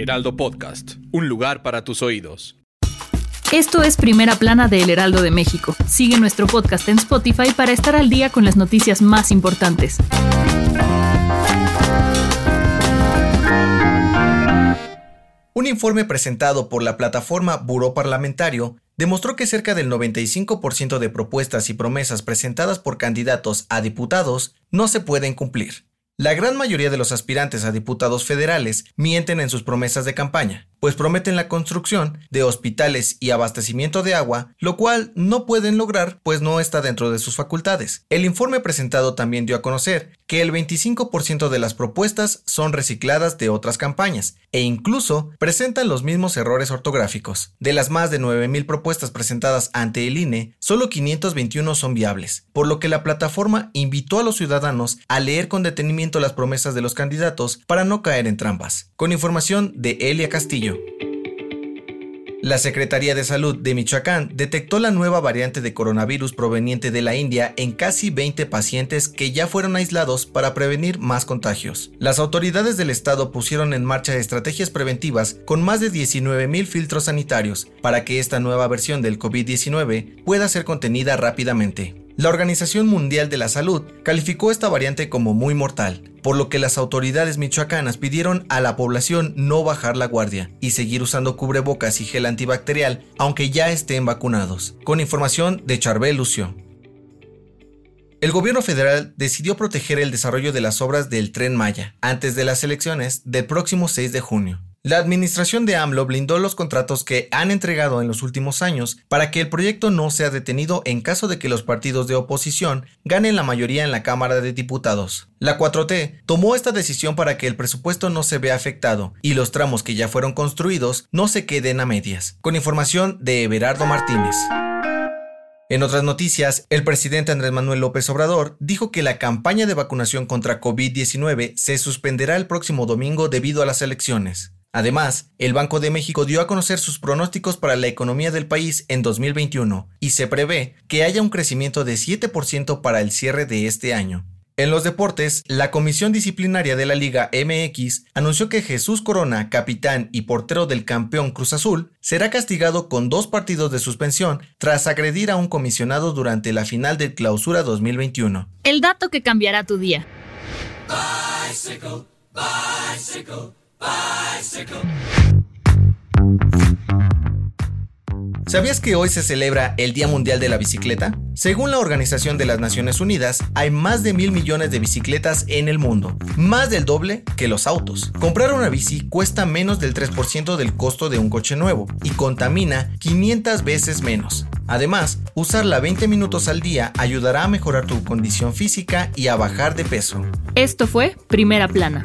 Heraldo Podcast, un lugar para tus oídos. Esto es Primera Plana de El Heraldo de México. Sigue nuestro podcast en Spotify para estar al día con las noticias más importantes. Un informe presentado por la plataforma Buró Parlamentario demostró que cerca del 95% de propuestas y promesas presentadas por candidatos a diputados no se pueden cumplir. La gran mayoría de los aspirantes a diputados federales mienten en sus promesas de campaña, pues prometen la construcción de hospitales y abastecimiento de agua, lo cual no pueden lograr pues no está dentro de sus facultades. El informe presentado también dio a conocer que el 25% de las propuestas son recicladas de otras campañas e incluso presentan los mismos errores ortográficos. De las más de 9.000 propuestas presentadas ante el INE, solo 521 son viables, por lo que la plataforma invitó a los ciudadanos a leer con detenimiento las promesas de los candidatos para no caer en trampas. Con información de Elia Castillo. La Secretaría de Salud de Michoacán detectó la nueva variante de coronavirus proveniente de la India en casi 20 pacientes que ya fueron aislados para prevenir más contagios. Las autoridades del estado pusieron en marcha estrategias preventivas con más de 19.000 filtros sanitarios para que esta nueva versión del COVID-19 pueda ser contenida rápidamente. La Organización Mundial de la Salud calificó esta variante como muy mortal, por lo que las autoridades michoacanas pidieron a la población no bajar la guardia y seguir usando cubrebocas y gel antibacterial aunque ya estén vacunados. Con información de Charbel Lucio. El gobierno federal decidió proteger el desarrollo de las obras del tren Maya antes de las elecciones del próximo 6 de junio. La administración de AMLO blindó los contratos que han entregado en los últimos años para que el proyecto no sea detenido en caso de que los partidos de oposición ganen la mayoría en la Cámara de Diputados. La 4T tomó esta decisión para que el presupuesto no se vea afectado y los tramos que ya fueron construidos no se queden a medias. Con información de Everardo Martínez. En otras noticias, el presidente Andrés Manuel López Obrador dijo que la campaña de vacunación contra COVID-19 se suspenderá el próximo domingo debido a las elecciones. Además, el Banco de México dio a conocer sus pronósticos para la economía del país en 2021 y se prevé que haya un crecimiento de 7% para el cierre de este año. En los deportes, la Comisión Disciplinaria de la Liga MX anunció que Jesús Corona, capitán y portero del campeón Cruz Azul, será castigado con dos partidos de suspensión tras agredir a un comisionado durante la final del Clausura 2021. El dato que cambiará tu día. ¿Sabías que hoy se celebra el Día Mundial de la Bicicleta? Según la Organización de las Naciones Unidas, hay más de mil millones de bicicletas en el mundo, más del doble que los autos. Comprar una bici cuesta menos del 3% del costo de un coche nuevo y contamina 500 veces menos. Además, usarla 20 minutos al día ayudará a mejorar tu condición física y a bajar de peso. Esto fue Primera Plana,